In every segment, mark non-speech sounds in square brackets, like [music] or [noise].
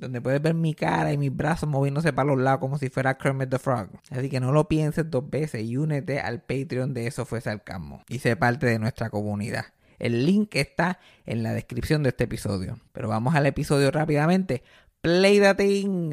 donde puedes ver mi cara y mis brazos moviéndose para los lados como si fuera Kermit the Frog. Así que no lo pienses dos veces y únete al Patreon de Eso Fue Sarcasmo y sé parte de nuestra comunidad. El link está en la descripción de este episodio. Pero vamos al episodio rápidamente. Play the thing.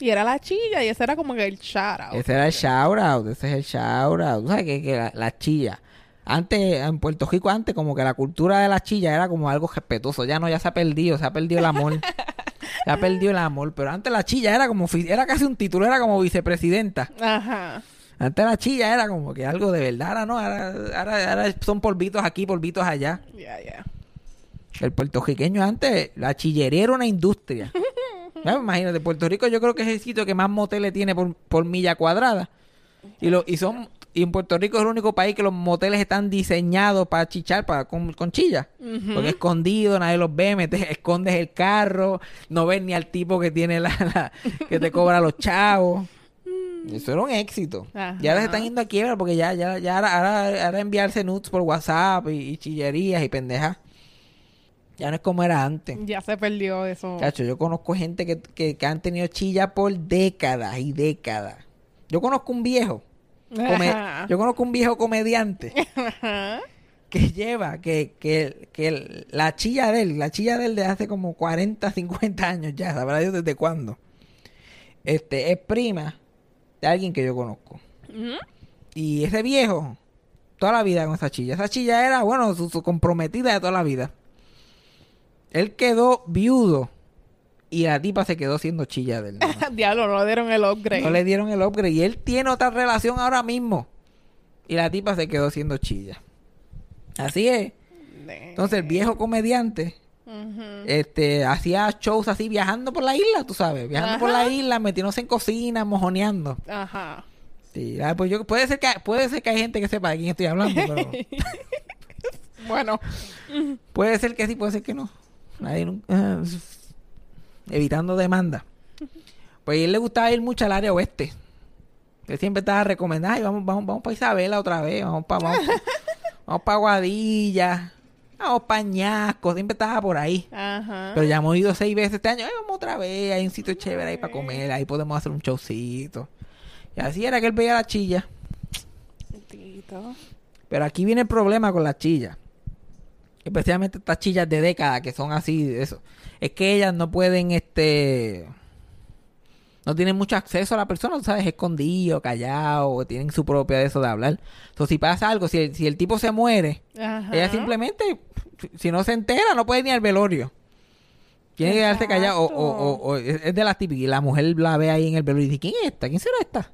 Y era la chilla y ese era como que el shout out. Ese era el shout out, ese es el shout out. Tú sabes que, que la, la chilla. Antes, en Puerto Rico, antes, como que la cultura de la chilla era como algo respetuoso. Ya no, ya se ha perdido, se ha perdido el amor. se ha perdido el amor. Pero antes la chilla era como, era casi un título, era como vicepresidenta. Ajá. Antes la chilla era como que algo de verdad, ahora no, ahora, ahora- ahora son polvitos aquí, polvitos allá. Ya, ya. El puertorriqueño antes, la chillería era una industria. [laughs] Ya, Imagínate, Puerto Rico yo creo que es el sitio que más moteles tiene por, por milla cuadrada. Y, lo, y son y en Puerto Rico es el único país que los moteles están diseñados para chichar para, con, con chilla. Porque escondido, nadie los ve, metes, escondes el carro, no ves ni al tipo que tiene la, la- que te cobra los chavos. Eso era un éxito. Ajá. Y ahora se están yendo a quiebra porque ya, ya, ya ahora, ahora- ahora enviarse nudes por WhatsApp y, y chillerías y pendejas. Ya no es como era antes. Ya se perdió eso. Chacho, yo conozco gente que, que, que han tenido chilla por décadas y décadas. Yo conozco un viejo. come- yo conozco un viejo comediante [laughs] Ajá. que lleva que, que, que la chilla de él, la chilla de él de hace como 40, 50 años ya, sabrá Dios desde cuándo. Este, es prima de alguien que yo conozco. Ujú. Y ese viejo, toda la vida con esa chilla. Esa chilla era, bueno, su, su comprometida de toda la vida. Él quedó viudo y la tipa se quedó siendo chilla de él. nada más. Diablo, no le dieron el upgrade. No le dieron el upgrade. Y él tiene otra relación ahora mismo. Y la tipa se quedó siendo chilla. Así es. Entonces el viejo comediante este hacía shows así viajando por la isla, tú sabes. Viajando por la isla, metiéndose en cocina, mojoneando. Ajá. Sí, ah, pues yo, puede ser que puede ser que hay gente que sepa de quién estoy hablando, pero [laughs] Bueno. puede ser que sí, puede ser que no. Nadie nunca- ah, evitando demanda. Pues a él le gustaba ir mucho al área oeste. Él siempre estaba recomendando, "Ay, vamos, vamos, vamos para Isabela otra vez, vamos para vamos, [laughs] vamos para Guadilla, vamos para Ñasco, siempre estaba por ahí. Ajá. Pero ya hemos ido seis veces este año, "Ay, vamos otra vez, hay un sitio chévere ahí para comer, ahí podemos hacer un showcito. Y así era que él veía la chilla. Pero aquí viene el problema con las chillas. Especialmente estas chillas de década que son así eso. Es que ellas no pueden, este... No tienen mucho acceso a la persona, ¿sabes? Escondido, callado, tienen su propia de eso de hablar. Entonces, si pasa algo, si el, si el tipo se muere, Ajá. ella simplemente, si no se entera, no puede ni al velorio. Tiene que quedarse callado. O, o- o- o es es de las típicas. Y la mujer la ve ahí en el velorio y dice, ¿quién es esta? ¿Quién será esta?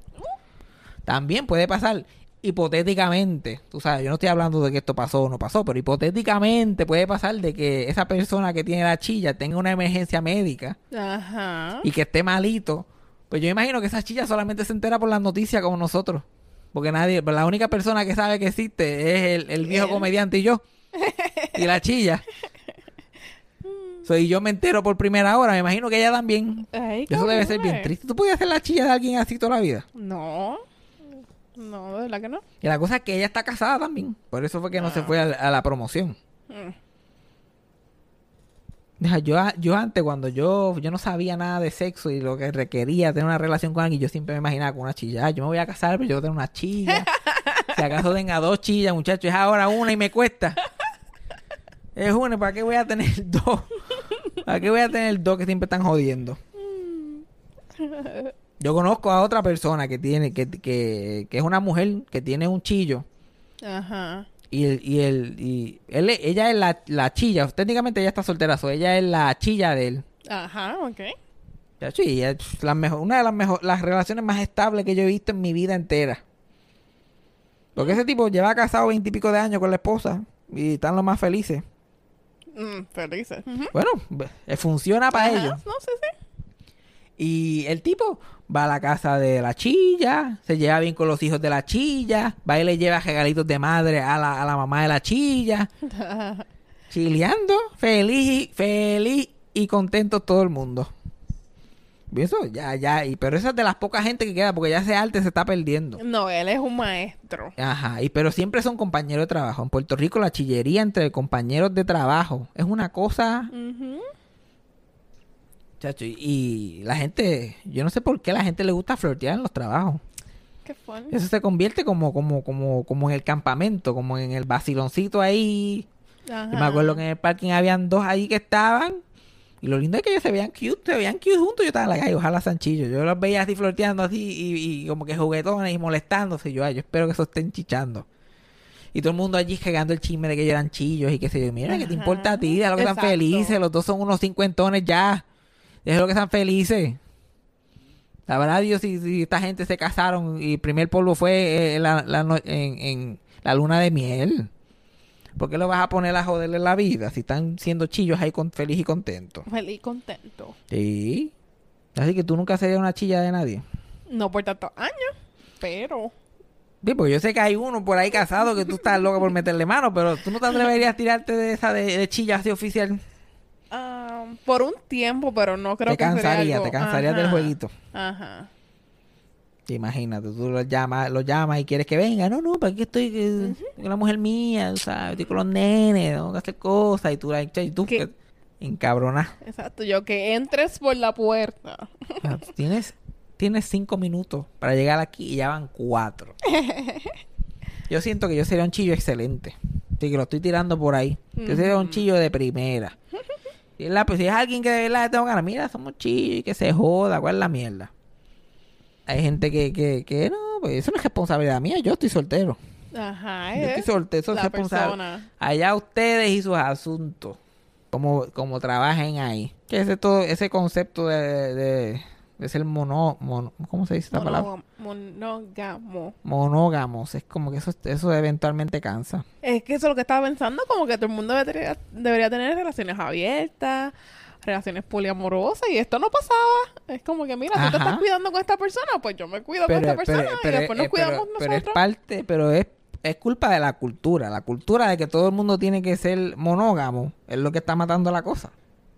También puede pasar, hipotéticamente, tú sabes, yo no estoy hablando de que esto pasó o no pasó, pero hipotéticamente puede pasar de que esa persona que tiene la chilla tenga una emergencia médica Ajá. y que esté malito. Pues yo imagino que esa chilla solamente se entera por las noticias como nosotros. Porque nadie, la única persona que sabe que existe es el, el viejo Él. comediante y yo. Y la chilla. [laughs] So, y yo me entero por primera hora, me imagino que ella también. Ay, Eso debe ser bien triste. ¿Tú podías hacer la chilla de alguien así toda la vida? No. No, de verdad que no. Y la cosa es que ella está casada también. Por eso fue que no Ah. se fue a, a la promoción. Mm. Yo, yo antes, cuando yo, yo no sabía nada de sexo y lo que requería tener una relación con alguien, yo siempre me imaginaba con una chilla. "Ay, Yo me voy a casar, pero yo voy a tener una chilla. [laughs] si acaso tenga dos chillas, muchachos, es ahora una y me cuesta. Es una, ¿para qué voy a tener dos? ¿Para qué voy a tener dos que siempre están jodiendo? [laughs] Yo conozco a otra persona que tiene, que, que, que es una mujer que tiene un chillo. Ajá. Y, el, y, el, y él, ella es la, la chilla. Técnicamente ella está soltera. so, ella es la chilla de él. Ajá, ok. Ya, sí, es la mejor, una de las mejor, las relaciones más estables que yo he visto en mi vida entera. Porque ese tipo lleva casado veintipico de años con la esposa. Y están los más felices. Mm, felices. Bueno, eh, funciona para Ajá, ellos. No sé si. Y el tipo va a la casa de la chilla, se lleva bien con los hijos de la chilla, va y le lleva regalitos de madre a la, a la mamá de la chilla, [laughs] chileando, feliz, feliz y contento todo el mundo. Y eso, ya, ya, y, pero esa es de las pocas gente que queda, porque ya ese arte se está perdiendo. No, él es un maestro. Ajá, y pero siempre son compañeros de trabajo. En Puerto Rico la chillería entre compañeros de trabajo es una cosa. Chacho, y, y la gente, yo no sé por qué la gente le gusta flirtear en los trabajos. Qué fun. Eso se convierte como, como, como, como en el campamento, como en el vaciloncito ahí. Ajá. Yo me acuerdo que en el parking habían dos ahí que estaban. Y lo lindo es que ellos se veían cute, se veían cute juntos. Yo estaba en la calle, ojalá Sanchillo. Yo los veía así flirteando así y, y como que juguetones y molestándose. Yo, ay, yo espero que eso estén chichando. Y todo el mundo allí regando el chisme de que ellos eran chillos y qué sé yo. Mira, que te importa a ti? De lo que están Exacto. felices. Los dos son unos cincuentones ya. Déjalo que están felices. Sabrá Dios si, si esta gente se casaron y el primer polvo fue eh, la, la en, en la luna de miel. ¿Por qué lo vas a poner a joderle la vida si están siendo chillos ahí con, feliz y contentos? Feliz y contento. Sí. Así que tú nunca serías una chilla de nadie. No por tantos años, pero. Sí, porque yo sé que hay uno por ahí casado que tú estás loca por meterle mano, pero tú no te atreverías a tirarte de esa de, de chilla así oficial. Por un tiempo, pero no creo te que sería cansaría, algo- te cansarías del jueguito. Ajá. Imagínate, tú lo llamas, lo llamas y quieres que venga. No, no, para aquí estoy eh, con la mujer mía, ¿sabes? Estoy con los nenes, tengo que hacer cosas. Y tú, la- y tú que-. Exacto. Yo que entres por la puerta. Tienes, tienes cinco minutos para llegar aquí y ya van cuatro. [laughs] Yo siento que yo sería un chillo excelente. Así que lo estoy tirando por ahí. Yo sería un chillo de primera. Si es, la- pues, si es alguien que de verdad tengo ganas, mira, somos chillos y que se joda, ¿cuál es la mierda? Hay gente que, que, que no, pues eso no es responsabilidad mía, yo estoy soltero. Ajá. Yo estoy es soltero, eso es responsable. Allá ustedes y sus asuntos. Como, como trabajen ahí. Que ese todo, ese concepto de, de, de ser mono, mono- ¿cómo se dice esta palabra? Monógamo. Monógamos. Es como que eso, eso eventualmente cansa. Es que eso es lo que estaba pensando, como que todo el mundo debería, debería tener relaciones abiertas, relaciones poliamorosas, y esto no pasaba. Es como que, mira, tú te Ajá. estás cuidando con esta persona, pues yo me cuido con esta persona, y después nos eh, cuidamos pero es nosotros. parte, pero es, es culpa de la cultura. La cultura de que todo el mundo tiene que ser monógamo es lo que está matando la cosa.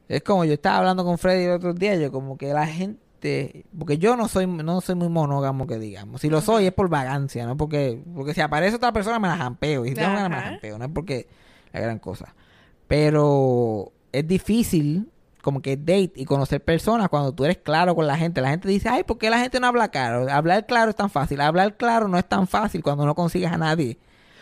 Es como yo estaba hablando con Freddy el otro día, yo como que la gente, porque yo no soy no soy muy monógamo que digamos. Si lo soy es por vagancia, no porque porque si aparece otra persona me la jampeo y si tengo ganas me la jampeo, no es porque la gran cosa. Pero es difícil como que date y conocer personas cuando tú eres claro con la gente. La gente dice, ay, ¿por qué la gente no habla claro? Hablar claro es tan fácil. Hablar claro no es tan fácil cuando no consigues a nadie.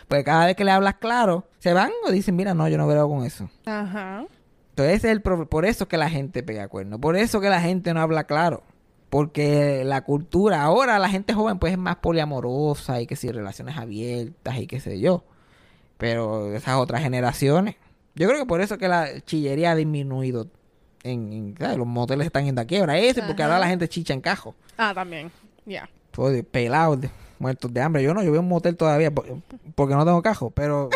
Porque cada vez que le hablas claro, se van o dicen, mira, no, yo no creo con eso. Ajá. Entonces ese es el por eso que la gente pega cuernos, por eso que la gente no habla claro. Porque la cultura, ahora la gente joven pues es más poliamorosa y que si relaciones abiertas y qué sé yo. Pero esas otras generaciones, yo creo que por eso que la chillería ha disminuido. En, en- ¿sabes? los moteles están en la quiebra. Ese, porque Ajá. ahora la gente chicha en cajo. Ah, también. Ya. Joder, pelados, muertos de hambre. Yo no, yo veo un motel todavía por- porque no tengo cajo, pero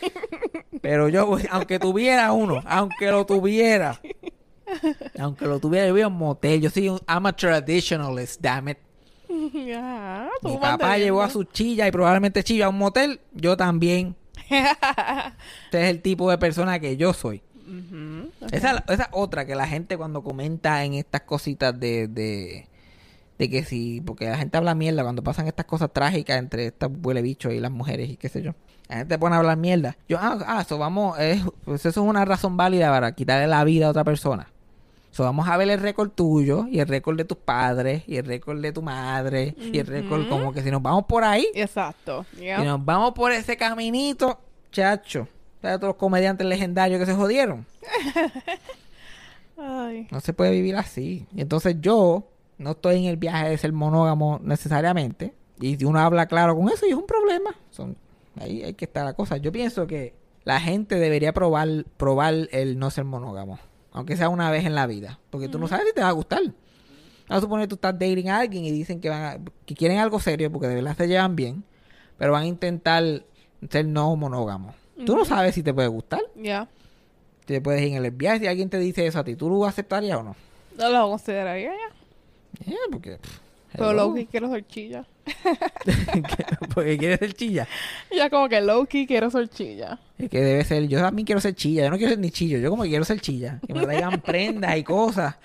[laughs] pero yo voy- aunque tuviera uno, aunque lo tuviera, [laughs] aunque lo tuviera, yo veo un motel. Yo soy un I'm a traditionalist, damn it. [laughs] Tú Mi papá llevó a su chilla y probablemente chilla a un motel, yo también. [laughs] Este es el tipo de persona que yo soy. Esa, esa otra que la gente cuando comenta en estas cositas de, de, de que si, porque la gente habla mierda cuando pasan estas cosas trágicas entre estos huele bichos y las mujeres y qué sé yo. La gente pone a hablar mierda. Yo, ah, ah, eso vamos, es, pues eso es una razón válida para quitarle la vida a otra persona. So, vamos a ver el récord tuyo y el récord de tus padres y el récord de tu madre y el récord como que si nos vamos por ahí, Exacto. Yeah. si nos vamos por ese caminito, chacho, ¿sabes todos los comediantes legendarios que se jodieron? [laughs] Ay. No se puede vivir así. Y entonces yo no estoy en el viaje de ser monógamo necesariamente. Y si uno habla claro con eso, y es un problema. Son, ahí hay que estar la cosa. Yo pienso que la gente debería probar, probar el no ser monógamo. Aunque sea una vez en la vida. Porque tú no sabes si te va a gustar. Vamos a suponer que tú estás dating a alguien y dicen que, van a- que quieren algo serio porque de verdad se llevan bien. Pero van a intentar ser no monógamos. Tú no sabes si te puede gustar. Ya. Te puedes ir en el viaje. Si alguien te dice eso a ti, ¿tú lo aceptarías o no? No lo consideraría ya. Eh, porque. pff, Pero. Loki quiero ser chilla. [laughs] porque quieres ser chilla. Ya como que Loki quiero ser chilla. Es que debe ser. Yo también quiero ser chilla. Yo no quiero ser ni chillo. Yo como que quiero ser chilla. Que me traigan [laughs] prendas y cosas.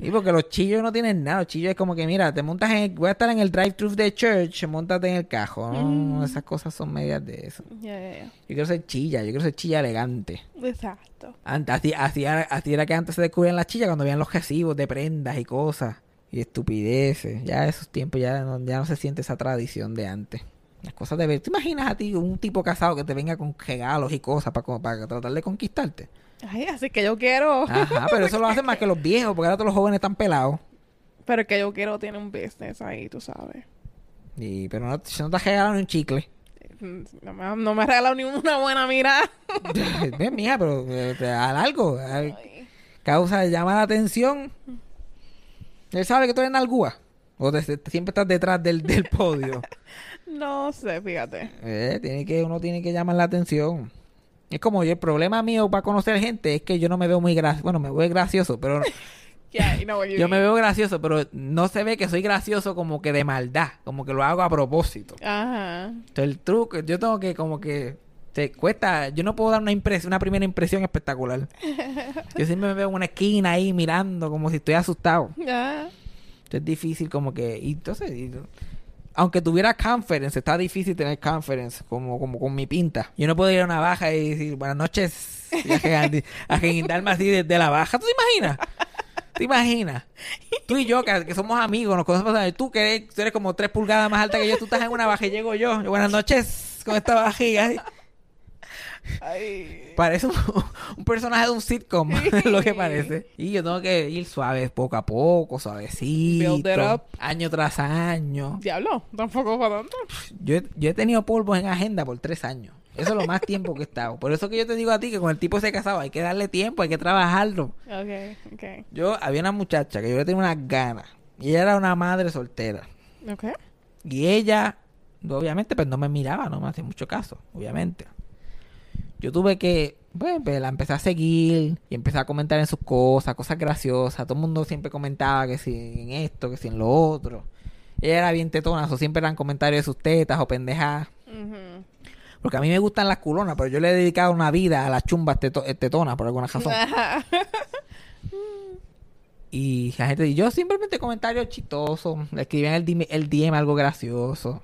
Y porque los chillos no tienen nada. Los chillos es como que, mira, te montas en. el- voy a estar en el drive-thru de church. Montate en el cajo. No, esas cosas son medias de eso. Ya, ya, ya. Yo quiero ser chilla. Yo quiero ser chilla elegante. Exacto. Antes, así, así, era- así era que antes se descubrían las chillas cuando veían los recibos de prendas y cosas. Y estupideces. Ya esos tiempos ya no, ya no se siente esa tradición de antes. Las cosas de ver. ¿Te imaginas a ti un tipo casado que te venga con regalos y cosas para, para tratar de conquistarte? Ay, así que yo quiero. Ajá, pero eso lo [laughs] hacen más que los viejos, porque ahora todos los jóvenes están pelados. Pero que yo quiero tiene un business ahí, tú sabes. Y, pero no, si no te has regalado ni un chicle. Mm, No me, no me ha regalado ni una buena mirada. [laughs] Mija, pero eh, te da algo. al- Causa, llama la atención. Él sabe que tú eres nalgúa. O te- te- siempre estás detrás del, del [laughs] podio. No sé, fíjate. Eh, tiene que, uno tiene que llamar la atención. Es como yo, el problema mío para conocer gente es que yo no me veo muy gracioso. Bueno, me veo gracioso, pero [laughs] Yeah, yo me veo gracioso, pero no se ve que soy gracioso como que de maldad, como que lo hago a propósito. Ajá. Entonces, el truco, yo tengo que como que te cuesta, yo no puedo dar una impresión, una primera impresión espectacular. Yo siempre me veo en una esquina ahí mirando como si estoy asustado. Entonces, es difícil como que, y entonces, y- aunque tuviera conference, está difícil tener conference como, como con mi pinta. Yo no puedo ir a una baja y decir buenas noches y a guindarme así desde la baja. ¿Tú te imaginas? ¿Te imaginas? Tú y yo, que, que somos amigos, nos conocemos, tú que eres, tú eres como tres pulgadas más alta que yo, tú estás en una baja y llego yo. yo, buenas noches, con esta bajiga. Ay. Parece un, [laughs] un personaje de un sitcom, [laughs] lo que parece. Y yo tengo que ir suave, poco a poco, suavecito, Build it up. año tras año. Diablo, tampoco para tanto. Yo he, yo he tenido polvos en agenda por tres años. Eso es lo más tiempo que he estado. Por eso que yo te digo a ti que con el tipo ese casado hay que darle tiempo, hay que trabajarlo. Ok, ok. Yo había una muchacha que yo le tenía unas ganas. Y ella era una madre soltera. Ok. Y ella, obviamente, pues no me miraba, no me hacía mucho caso, obviamente. Yo tuve que, pues, pues, la empecé a seguir y empecé a comentar en sus cosas, cosas graciosas. Todo el mundo siempre comentaba que si en esto, que si en lo otro. Ella era bien tetona, o siempre eran comentarios de sus tetas o pendejadas. Porque a mí me gustan las culonas, pero yo le he dedicado una vida a las chumbas teto- eh, tetonas por alguna razón. [laughs] Y la gente, y yo simplemente comentarios chistosos, le escribían el DM, el DM algo gracioso.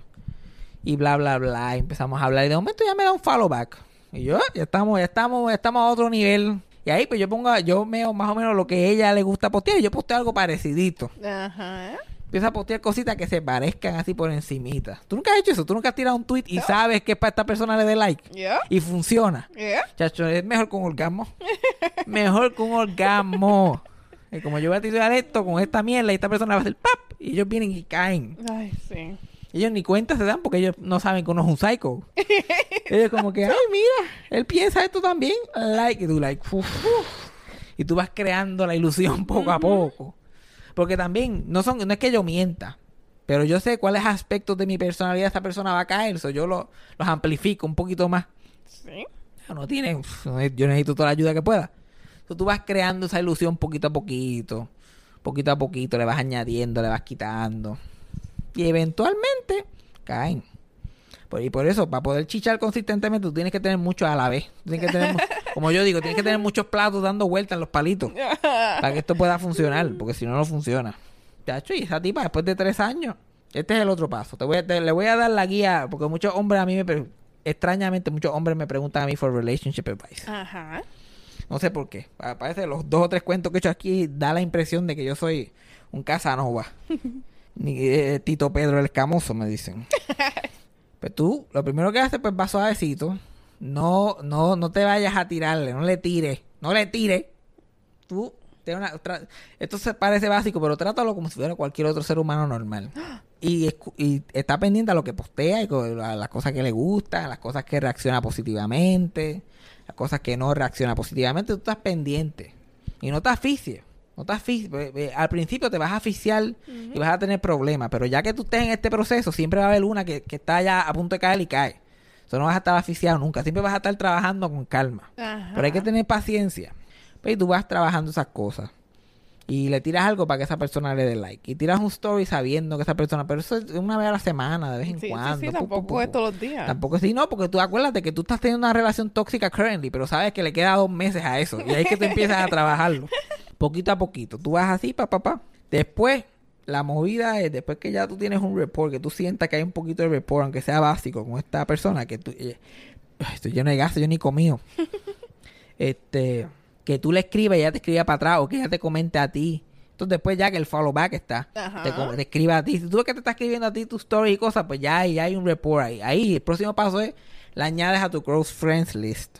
Y bla, bla, bla. Y empezamos a hablar. Y de momento ya me da un follow back. Y yo, ya estamos, ya estamos, ya estamos a otro nivel. Y ahí pues yo pongo, yo veo más o menos lo que a ella le gusta postear. Y yo posteo algo parecidito. Ajá. Empiezo a postear cositas que se parezcan así por encimita. ¿Tú nunca has hecho eso? ¿Tú nunca has tirado un tweet y sabes que para esta persona le dé like? Yeah. Y funciona. Yeah. Chacho, es mejor con orgasmo. [laughs] mejor con orgasmo. Y como yo voy a tirar esto con esta mierda y esta persona va a hacer pap y ellos vienen y caen. Ay, sí. Ellos ni cuenta se dan porque ellos no saben que uno es un psycho. [laughs] ellos como que, ay, mira, él piensa esto también. Like, y tú like, uf, uf. Y tú vas creando la ilusión [laughs] poco a poco. Porque también, no son, no es que yo mienta. Pero yo sé cuáles aspectos de mi personalidad esta persona va a caer. So yo lo- los amplifico un poquito más. Sí. No tiene, uf, yo necesito toda la ayuda que pueda. Entonces, tú vas creando esa ilusión poquito a poquito, poquito a poquito, le vas añadiendo, le vas quitando. Y eventualmente caen. Y por eso, para poder chichar consistentemente, tú tienes que tener mucho a la vez. Tienes que tener, [laughs] como yo digo, tienes que tener muchos platos dando vueltas en los palitos [laughs] para que esto pueda funcionar, porque si no, no funciona. Chacho, y esa tipa, después de tres años, este es el otro paso. Te voy a- te- le voy a dar la guía, porque muchos hombres a mí me... Extrañamente, muchos hombres me preguntan a mí for relationship advice. Ajá. No sé por qué. Pa- Parece los dos o tres cuentos que he hecho aquí da la impresión de que yo soy un Casanova. [laughs] Ni eh, Tito Pedro el Escamoso, me dicen. [laughs] pues tú, lo primero que haces, pues va suavecito. No, no, no te vayas a tirarle, no le tires, no le tires. Tú, una- esto se parece básico, pero trátalo como si fuera cualquier otro ser humano normal. [gasps] Y, y está pendiente a lo que postea y a las cosas que le gustan, a las cosas que reacciona positivamente, las cosas que no reacciona positivamente, tú estás pendiente. Y no te asfixies. No te. Ve- ve, Al principio te vas a asfixiar y vas a tener problemas, pero ya que tú estés en este proceso, siempre va a haber una que, que está ya a punto de caer y cae. Eso no vas a estar asfixiado nunca. Siempre vas a estar trabajando con calma. Ajá. Pero hay que tener paciencia. Pues, y tú vas trabajando esas cosas. Y le tiras algo para que esa persona le dé like. Y tiras un story sabiendo que esa persona... Pero eso es una vez a la semana, de vez en Sí, cuando. sí, tampoco es todos los días. Tampoco sí, no, porque tú acuérdate que tú estás teniendo una relación tóxica currently, pero sabes que le queda dos meses a eso. Y ahí es que tú empiezas a trabajarlo. [laughs] Poquito a poquito. Tú vas así, pa, pa, pa. Después, la movida es, después que ya tú tienes un report, que tú sientas que hay un poquito de report, aunque sea básico, con esta persona, que tú... eh, estoy lleno de gasto, yo ni comío. [laughs] este, que tú le escribas y ella te escriba para atrás, o que ella te comente a ti. Entonces después ya que el follow back está, te, te escriba a ti. Si tú ves que te está escribiendo a ti tu story y cosas, pues ya, hay- ya hay un report ahí. Ahí el próximo paso es, la añades a tu close friends list.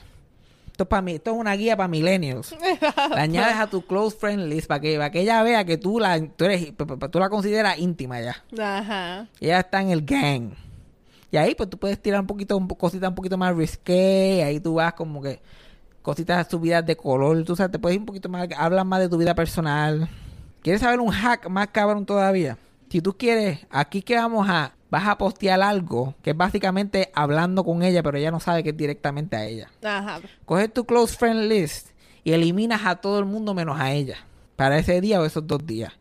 Esto, es para mí, esto es una guía para millennials. [laughs] la añades a tu close friends list para que, para que ella vea que tú la, tú eres, tú la consideras íntima ya. Ajá. Ella está en el gang. Y ahí pues tú puedes tirar un poquito, un cositas un poquito más risqué. Ahí tú vas como que cositas subidas de color. Tú sabes, te puedes ir un poquito más, hablas más de tu vida personal. ¿Quieres saber un hack más cabrón todavía? Si tú quieres, aquí que vamos a, vas a postear algo que es básicamente hablando con ella, pero ella no sabe que es directamente a ella. Ajá. Coges tu close friend list y eliminas a todo el mundo menos a ella. Para ese día o esos dos días.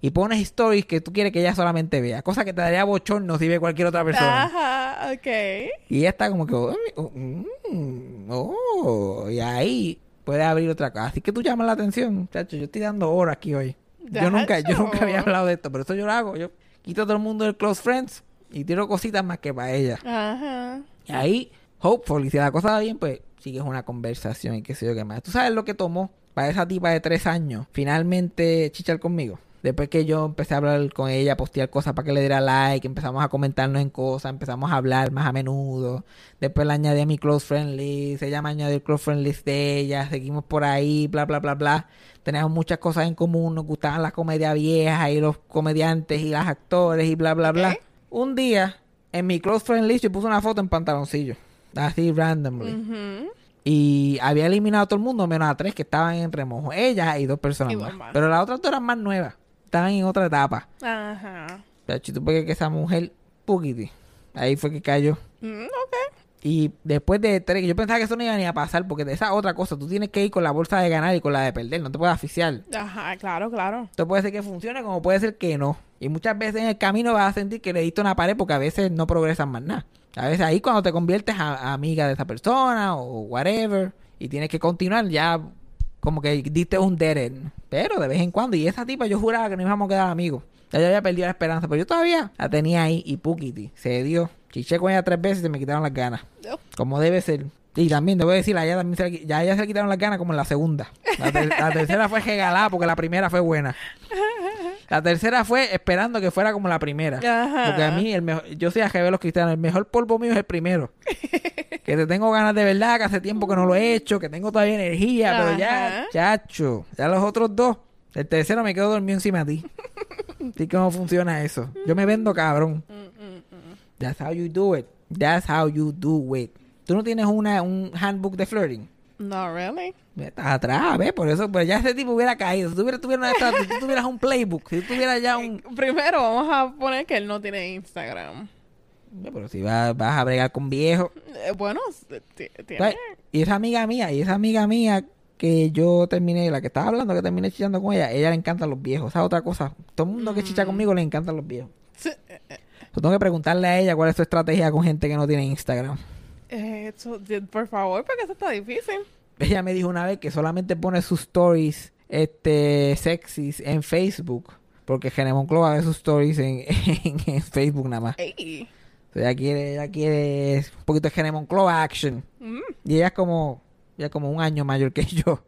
Y pones stories que tú quieres que ella solamente vea. Cosa que te daría bochorno si ve cualquier otra persona. Ajá, ok. Y ella está como que... "Oh, oh, mm, oh", y ahí puede abrir otra cosa. Así que tú llamas la atención. Chacho, yo estoy dando horas aquí hoy. Yo nunca, yo nunca había hablado de esto, pero eso yo lo hago. Yo quito a todo el mundo del close friends y tiro cositas más que para ella. Ajá. Y ahí, hopefully, si la cosa va bien, pues sigues una conversación y qué sé yo qué más. ¿Tú sabes lo que tomó para esa tipa de tres años finalmente chichar conmigo? Después que yo empecé a hablar con ella, postear cosas para que le diera like, empezamos a comentarnos en cosas, empezamos a hablar más a menudo. Después le añadí a mi close friend list, ella me añadió el close friend list de ella, seguimos por ahí, bla, bla, bla, bla. Teníamos muchas cosas en común, nos gustaban las comedias viejas y los comediantes y los actores y bla, bla, bla. Un día, en mi close friend list, yo puse una foto en pantaloncillo. Así randomly. Y había eliminado a todo el mundo, menos a tres que estaban en remojo. Ella y dos personas Y más. Pero las otras dos eran más nuevas. Estaban en otra etapa. Ajá. Pero tú puedes que esa mujer, poquiti. Ahí fue que cayó. Mm, ok. Y después de tres, yo pensaba que eso no iba ni a pasar, porque de esa otra cosa, tú tienes que ir con la bolsa de ganar y con la de perder, no te puedes asfixiar. Ajá, claro, claro. Esto puede ser que funcione como puede ser que no. Y muchas veces en el camino vas a sentir que le diste una pared porque a veces no progresas más nada. A veces ahí cuando te conviertes a, a amiga de esa persona o whatever y tienes que continuar ya como que diste un dead. Pero de vez en cuando, y esa tipa yo juraba que no íbamos a quedar amigos. Ya yo había perdido la esperanza, pero yo todavía la tenía ahí y Pukiti se dio. Chiché con ella tres veces y se me quitaron las ganas. Oh, Como debe ser. Y también, debo decir, a ella también se le, ya ella se le quitaron las ganas como en la segunda. La, ter- la tercera fue regalada porque la primera fue buena. [laughs] La tercera fue esperando que fuera como la primera. Ajá. Porque a mí, el mejor, yo soy a los cristianos, el mejor polvo mío es el primero. [laughs] que te tengo ganas de verdad, que hace tiempo que no lo he hecho, que tengo todavía energía, pero ya, chacho, ya los otros dos. El tercero me quedo dormido encima de ti. [laughs] ¿Y cómo funciona eso? Yo me vendo cabrón. That's how you do it. That's how you do it. ¿Tú no tienes una, un handbook de flirting? No, really. Estás atrás, ¿ves? Por eso, pues ya ese tipo hubiera caído. Si tú hubieras, tuviera si tú tuvieras un playbook, si tú tuvieras ya un... [laughs] Primero vamos a poner que él no tiene Instagram. Pero si vas, vas a bregar con viejos. Eh, bueno, tiene. ¿sabes? Y esa amiga mía, y esa amiga mía que yo terminé, la que estaba hablando, que terminé chichando con ella, ella le encantan los viejos. Esa es otra cosa. Todo el mundo que chicha conmigo le encantan los viejos. Yo tengo que preguntarle a ella cuál es su estrategia con gente que no tiene Instagram. Eh, por favor, porque eso está difícil. Ella me dijo una vez que solamente pone sus stories este, sexys en Facebook. Porque Gene Monclova ve sus stories en, [laughs] en, en Facebook nada más. Ey. O sea, ella quiere, ella quiere un poquito de Gene Monclova action. Mm. Y ella es como, ella es como un año mayor que [laughs] yo.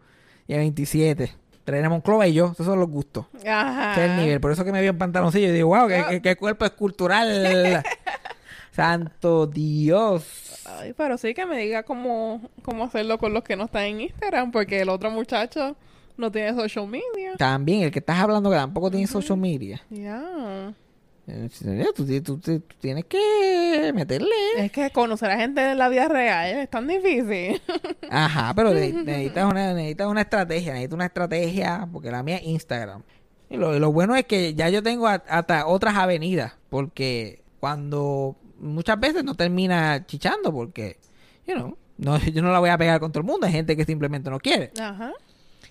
Y 27. Gene Monclova y yo, esos son los gustos. Ajá. Ese es el nivel. Por eso que me vio en pantaloncillo y digo, wow, qué, qué- qué cuerpo escultural. [laughs] Santo Dios. Ay, pero sí que me diga cómo, cómo hacerlo con los que no están en Instagram, porque el otro muchacho no tiene social media. También, el que estás hablando que tampoco tiene social media. Ya. Tú, tú- tú- tú tienes que meterle. Es que conocer a gente en la vida real es tan difícil. [laughs] Ajá, pero ne- necesitas una, necesitas una estrategia, necesitas una estrategia, porque la mía es Instagram. Y lo, lo bueno es que ya yo tengo a- hasta otras avenidas, porque cuando muchas veces no termina chichando, porque, you know, no, [laughs] yo no la voy a pegar con todo el mundo, hay gente que simplemente no quiere. Ajá.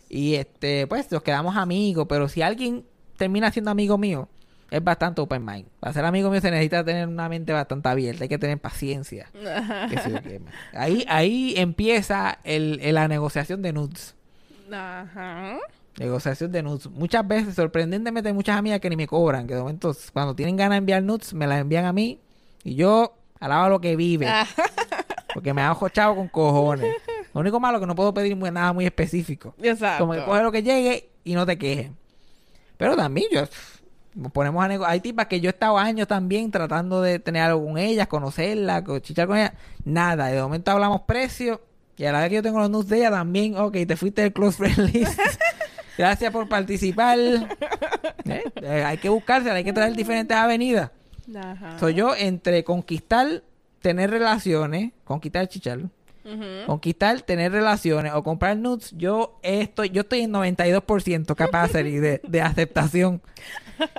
Y este, pues nos quedamos amigos, pero si alguien termina siendo amigo mío, es bastante open mind. Para ser amigo mío se necesita tener una mente bastante abierta, hay que tener paciencia. qué. Ahí, ahí empieza el, el- la negociación de nudes. Ajá. Negociación de nudes. Muchas veces, sorprendentemente, hay muchas amigas que ni me cobran, que de momento, cuando tienen ganas de enviar nudes, me las envían a mí y yo alabo lo que vive. [laughs] Porque me hago chavo con cojones. Lo único malo es que no puedo pedir muy- nada muy específico. Exacto. Como que coge lo que llegue y no te quejes. Pero también yo ponemos a nego- Hay tipas que yo he estado años también tratando de tener algo con ellas, conocerla, co- chichar con ellas. Nada, de momento hablamos precio. Y a la vez que yo tengo los nudes de ella también, ok, te fuiste del close friend list. [laughs] Gracias por participar. ¿Eh? Eh, hay que buscarse, hay que traer diferentes avenidas. Soy yo entre conquistar, tener relaciones, conquistar chichar, Conquistar, tener relaciones o comprar nudes, yo estoy, yo estoy en 92% capaz de, de, de aceptación.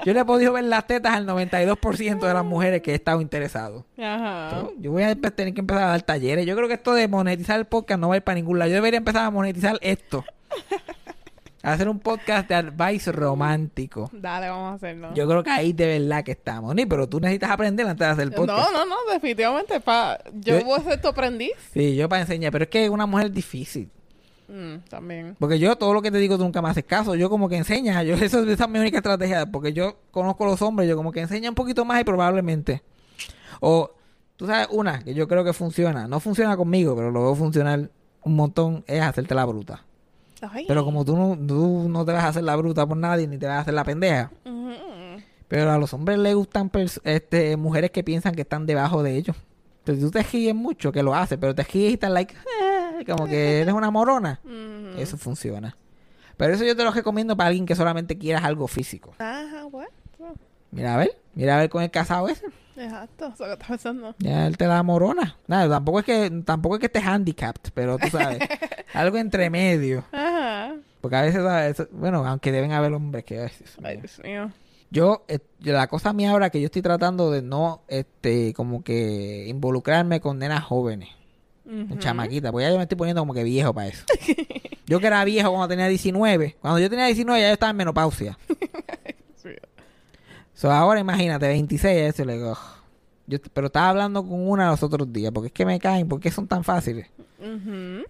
Yo le he podido ver las tetas al 92% de las mujeres que he estado interesado. Ajá. Yo- Yo voy a tener que empezar a dar talleres. Yo creo que esto de monetizar el podcast no va a ir para ningún lado. Yo debería empezar a monetizar esto. Hacer un podcast de advice romántico. Dale, vamos a hacerlo. Yo creo que ahí de verdad que estamos. Ni, pero tú necesitas aprender antes de hacer el podcast. No, no, no, definitivamente. Pa... Yo Yo- voy a ser tu aprendiz. Sí, yo para enseñar. Pero es que una mujer es difícil. Mm, también. Porque yo todo lo que te digo tú nunca me haces caso. Yo como que enseña. Yo, [laughs] eso, esa es mi única estrategia. Porque yo conozco a los hombres. Yo como que enseña un poquito más y probablemente. O, tú sabes, una que yo creo que funciona. No funciona conmigo, pero lo veo funcionar un montón. Es hacerte la bruta. Ay. Pero como tú no, tú no te vas a hacer la bruta por nadie, ni te vas a hacer la pendeja. Ujú. Pero a los hombres les gustan este, mujeres que piensan que están debajo de ellos. Entonces tú te ríes mucho, que lo haces, pero te ríes y estás like, "Eh", como que [laughs] eres una morona. Ujú. Eso funciona. Pero eso yo te lo recomiendo para alguien que solamente quieras algo físico. Ajá, bueno. Mira a ver, mira a ver con el casado ese. Exacto, eso que estás pensando. Ya él te da morona. Nada, tampoco es que tampoco es que estés handicapped, pero tú sabes, [laughs] algo entre medio. Ajá. Porque a veces, a veces- bueno, aunque deben haber hombres que a veces. Ay, Dios mío. Yo, eh, la cosa mía ahora que yo estoy tratando de no, este, como que involucrarme con nenas jóvenes, Ujú. chamaquitas, porque ya yo me estoy poniendo como que viejo para eso. yo que era viejo cuando tenía 19, cuando yo tenía 19 ya yo estaba en menopausia. [laughs] So, ahora imagínate, 26, eso le digo, yo, pero estaba hablando con una los otros días, porque es que me caen, porque son tan fáciles.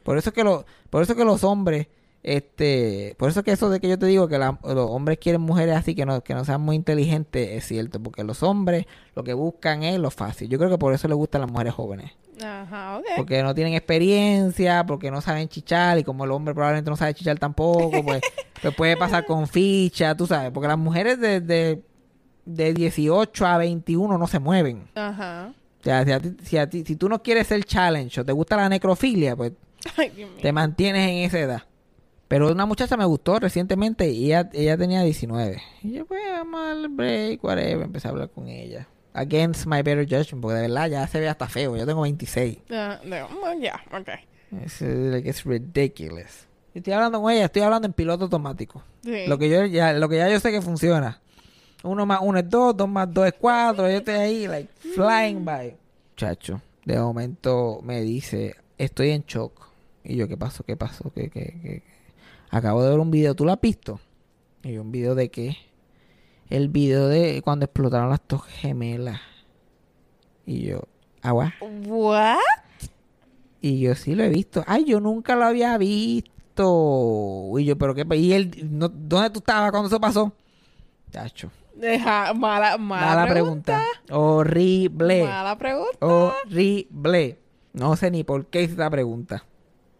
Por eso es que lo, por eso es que los hombres, este, por eso es que eso de que yo te digo que la- los hombres quieren mujeres así que no, que no sean muy inteligentes es cierto, porque los hombres lo que buscan es lo fácil. Yo creo que por eso les gustan las mujeres jóvenes, Ajá, ok. porque no tienen experiencia, porque no saben chichar y como el hombre probablemente no sabe chichar tampoco, pues, pues puede pasar con ficha, tú sabes, porque las mujeres de, de, de 18 a 21 no se mueven. Ajá. O sea, si, a ti- si, a ti- si tú no quieres ser challenge o te gusta la necrofilia, pues [laughs] Ay, te mantienes en esa edad. Pero una muchacha me gustó recientemente y ella, ella tenía 19. Y yo, pues, vamos al break, whatever. Empecé a hablar con ella. Against my better judgment, porque de verdad ya se ve hasta feo. Yo tengo 26. Ya, no, bueno, ya, ok. Es, eh, like, it's ridiculous. Estoy hablando con ella, estoy hablando en piloto automático. Sí. Lo que yo ya, lo que ya yo sé que funciona. Uno más uno es dos, dos más dos es cuatro. Yo estoy ahí, like, flying by. Chacho, de momento me dice, estoy en shock. Y yo, ¿qué pasó? ¿Qué pasó? ¿Qué, qué? Acabo de ver un video, ¿tú lo has visto? Y yo, ¿un video de qué? El video de cuando explotaron las dos gemelas Y yo, agua. What? Y yo sí lo he visto. Ay, yo nunca lo había visto. Y yo, pero qué. ¿Y él, no- dónde tú estabas cuando eso pasó? Deja, mala, mala, Mala pregunta. Horrible. Mala pregunta. Horrible. No sé ni por qué hice esta pregunta.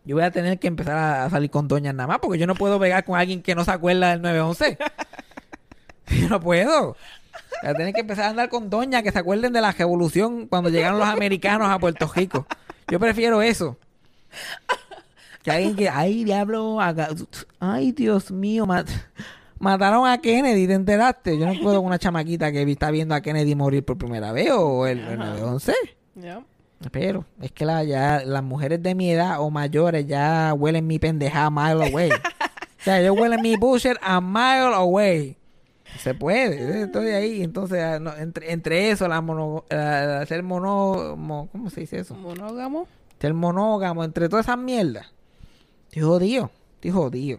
Yo voy a tener que empezar a, salir con doñas nada más porque yo no puedo pegar con alguien que no se acuerda del 911. [laughs] yo no puedo. Voy a tener que empezar a andar con doñas que se acuerden de la revolución cuando llegaron los americanos a Puerto Rico. Yo prefiero eso. Que alguien que, ay, diablo, haga- ay, Dios mío, mat- mataron a Kennedy, ¿te enteraste? Yo no puedo con una chamaquita que está viendo a Kennedy morir por primera vez o el, el 911. Yeah. Pero es que la, ya, las mujeres de mi edad o mayores ya huelen mi pendeja a mile away. o sea, yo huelen mi bullshit a mile away. Se puede, estoy ahí. Entonces, ah, no, entre, entre eso, la mono, la- ser mono, mo- ¿cómo se dice eso? Monógamo. Ser monógamo, entre todas esas mierdas. Estoy jodido, estoy jodido.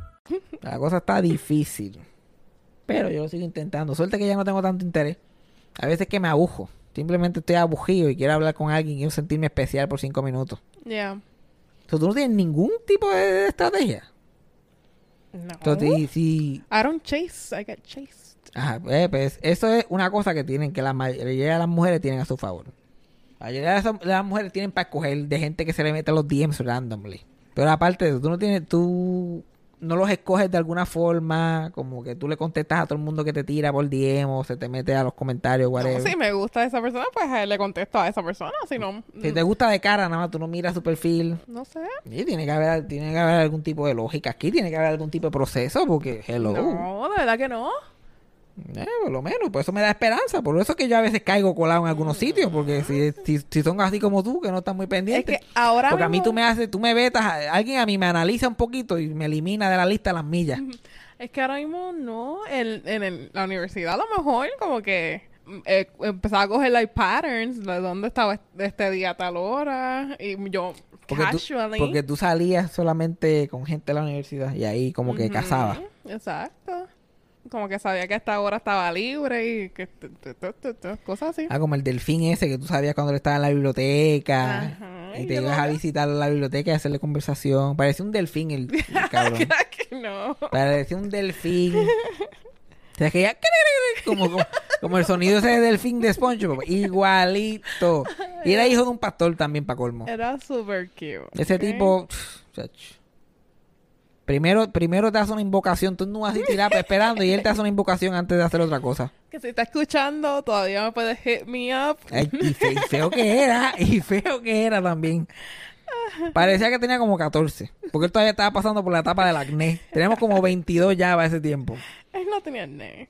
[laughs] La cosa está difícil. Pero yo lo sigo intentando. Suerte que ya no tengo tanto interés. A veces que me abujo. Simplemente estoy abujido y quiero hablar con alguien y quiero sentirme especial por cinco minutos. Yeah. Entonces, tú no tienes ningún tipo de estrategia. No. Entonces, si, I don't chase, I get chased. ajá, eh, pues, eso es una cosa que tienen que la mayoría de las mujeres tienen a su favor. La mayoría de las, mujeres tienen para escoger de gente que se le mete a los DMs randomly. Pero aparte de eso, tú no tienes, tú no los escoges de alguna forma, como que tú le contestas a todo el mundo que te tira por DM o se te mete a los comentarios, No, whatever. si me gusta esa persona, pues eh, le contesto a esa persona. Si no, Si te gusta de cara, nada más tú no miras su perfil. no sé. Y tiene que haber, tiene que haber algún tipo de lógica aquí, tiene que haber algún tipo de proceso, porque hello. No, de verdad que no. Eh, por lo menos, por eso me da esperanza. Por eso es que yo a veces caigo colado en algunos sitios, porque si, si, si son así como tú, que no están muy Es pendientes. que ahora porque a mí tú me haces, tú me vetas, alguien a mí me analiza un poquito y me elimina de la lista las millas. Es que ahora mismo no. En, en el- la universidad a lo mejor como que mm, eh, empezaba a coger like patterns de dónde estaba este- día a tal hora. Y yo Porque tú, casually. porque tú salías solamente con gente de la universidad y ahí como que Ujú, cazabas. Exacto. Como que sabía que a esta hora estaba libre y que cosas así. Ah, como el delfín ese que tú sabías cuando estaba en la biblioteca. Ajá, Y te ibas a visitar la biblioteca y hacerle conversación. Parecía un delfín el, [laughs] el cabrón. [laughs] que no. Parecía un delfín. O sea, que ya... Como, como, como el sonido ese de delfín de SpongeBob. Igualito. Y era hijo de un pastor también, para colmo. Era super cute. Ese tipo... chach. Primero, primero te hace una invocación. Tú no vas a tirar esperando y él te hace una invocación antes de hacer otra cosa. Que si está escuchando, todavía me puede hit me up. Ay, y, fe- y feo que era, y feo que era también. Parecía que tenía como 14, porque él todavía estaba pasando por la etapa del acné. Teníamos como 22 ya para ese tiempo. Él no tenía ne.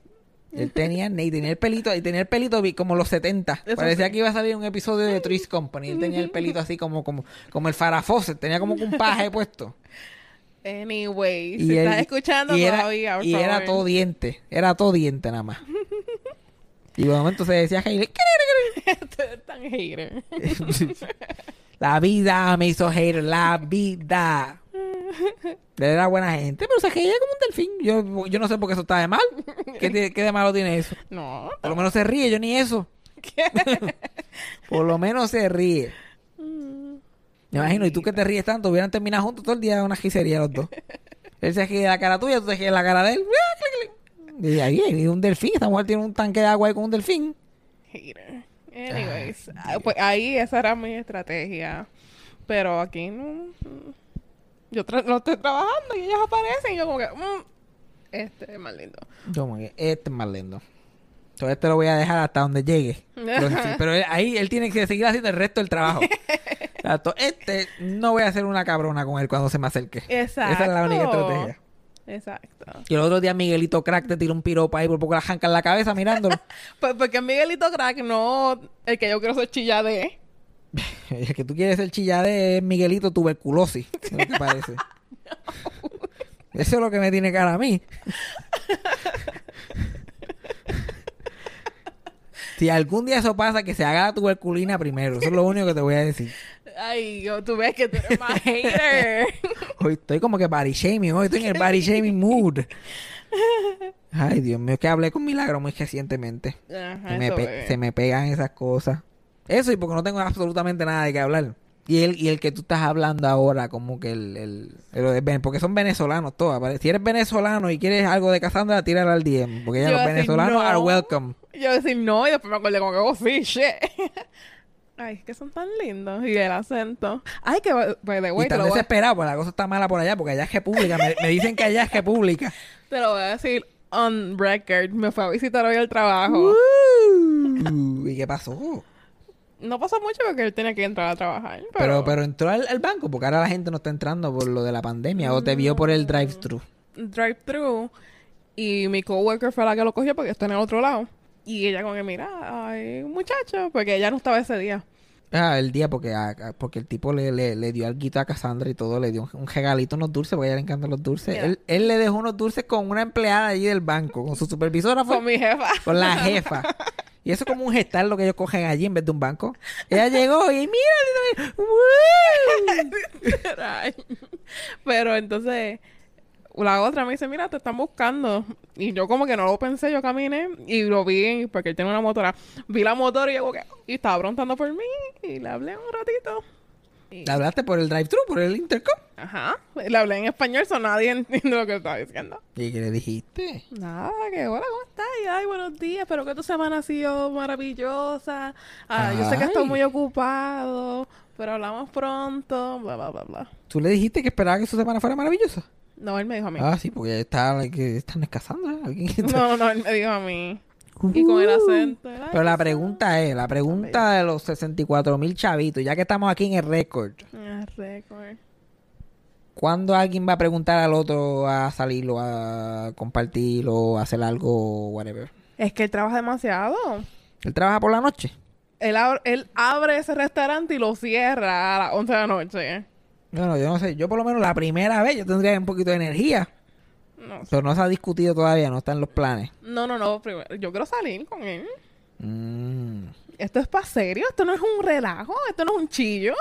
Él tenía acné y tenía el pelito, y tenía el pelito como los 70. Eso Parecía sí. que iba a salir un episodio de Three's Company. Él tenía el pelito así como, como, como el Fawcett, tenía como un paje puesto. Anyway, si él- estás escuchando y era, todavía, por y era todo diente, era todo diente nada más. [laughs] Y de momento se decía eres tan hater. La vida me hizo hater, la vida. Era buena gente, pero se reía como un delfín. Yo, yo no sé por qué eso está de mal. ¿Qué, qué de malo tiene eso? No. Por lo menos se ríe, yo ni eso. [laughs] por lo menos se ríe. Me imagino, y tú que te ríes tanto, hubieran terminado juntos todo el día en una gisería los dos. [laughs] Él se de la cara tuya, tú te de la cara de él. Y ahí hay un delfín, esta mujer tiene un tanque de agua ahí con un delfín. Hater. Anyways, ah, pues ahí esa era mi estrategia. Pero aquí no. Yo tra- lo estoy trabajando y ellos aparecen y yo como que. mm, este es más lindo. Como que este es más lindo. Entonces este lo voy a dejar hasta donde llegue. Pero, [laughs] pero él- ahí él tiene que seguir haciendo el resto del trabajo. [laughs] Exacto. Este no voy a hacer una cabrona con él cuando se me acerque. Exacto. Esa es la única estrategia. Exacto. Y el otro día Miguelito Crack te tira un piropo ahí por poco la janca en la cabeza mirándolo. [laughs] Pues porque Miguelito Crack no el que yo quiero ser chillade. [laughs] El que tú quieres ser chillade es Miguelito tuberculosis, es lo que parece. Eso es lo que me tiene cara a mí. [laughs] Si algún día eso pasa, que se haga la tuberculina primero. Eso es lo único que te voy a decir. Ay, yo, tú ves que tú eres más hater. [laughs] Hoy estoy como que body shaming. Hoy estoy en el body shaming mood. Ay, Dios mío, que hablé con Milagro muy recientemente. Ajá, Se me, eso pe- es. se me pegan esas cosas. Eso y porque no tengo absolutamente nada de qué hablar. Y el, y el que tú estás hablando ahora, como que el... el, el- porque son venezolanos todos. ¿vale? Si eres venezolano y quieres algo de Cassandra, tírala al DM. Porque ya los venezolanos no. are welcome. Yo decir no y después me acordé como que, oh, sí, shit. [laughs] Ay, es que son tan lindos. Y el acento. Ay, que, by the y way, están desesperados, porque la cosa está mala por allá, porque allá es república. me, me dicen que allá es república. [laughs] te lo voy a decir on record. Me fue a visitar hoy al trabajo. Uh, ¿Y qué pasó? No pasó mucho porque él tenía que entrar a trabajar. Pero, Pero, pero entró al, al banco, porque ahora la gente no está entrando por lo de la pandemia, o te vio por el drive-thru. drive-thru y mi coworker fue la que lo cogió porque está en el otro lado. Y ella como que, mira, ay, muchacho, porque ella no estaba ese día. Ah, el día porque, ah, ah, porque el tipo le, le, le dio algo a Cassandra y todo, le dio un, un regalito, unos dulces, porque a ella le encantan los dulces. Él, él le dejó unos dulces con una empleada allí del banco, con su supervisora, fue Con mi jefa. con la jefa. Y eso es como un gestal lo que ellos cogen allí en vez de un banco. Ella llegó y mira. [laughs] Pero entonces la otra me dice, mira, te están buscando. Y yo como que no lo pensé, yo caminé y lo vi, porque él tiene una motora. Vi la motora y yo que, y estaba preguntando por mí y le hablé un ratito. Y- ¿Le hablaste por el drive-thru, por el intercom? Ajá, le hablé en español, so nadie [laughs] entiende lo que estaba diciendo. ¿Y qué le dijiste? Nada, que hola, ¿cómo estás? Ay, buenos días, espero que tu semana ha sido maravillosa. Ah, yo sé que estoy muy ocupado, pero hablamos pronto, bla, bla, bla, bla. ¿Tú le dijiste que esperaba que su semana fuera maravillosa? No, él me dijo a mí. Ah, sí, porque está, que están escasando. ¿eh? Alguien que está- No, no, él me dijo a mí. Y con el acento. ay, Pero la pregunta es, la pregunta de los 64 mil chavitos, ya que estamos aquí en el récord, Ah, récord. ¿cuándo alguien va a preguntar al otro a salir o a compartir o a hacer algo, whatever? Es que él trabaja demasiado. ¿Él trabaja por la noche? Él, ab- él abre ese restaurante y lo cierra a las 11 de la noche. Bueno, yo no sé, yo por lo menos la primera vez yo tendría un poquito de energía, No, pero no se ha discutido todavía, no está en los planes. no, no, no, primero, yo quiero salir con él. Mm. Esto es para serio, esto no es un relajo, esto no es un chillo.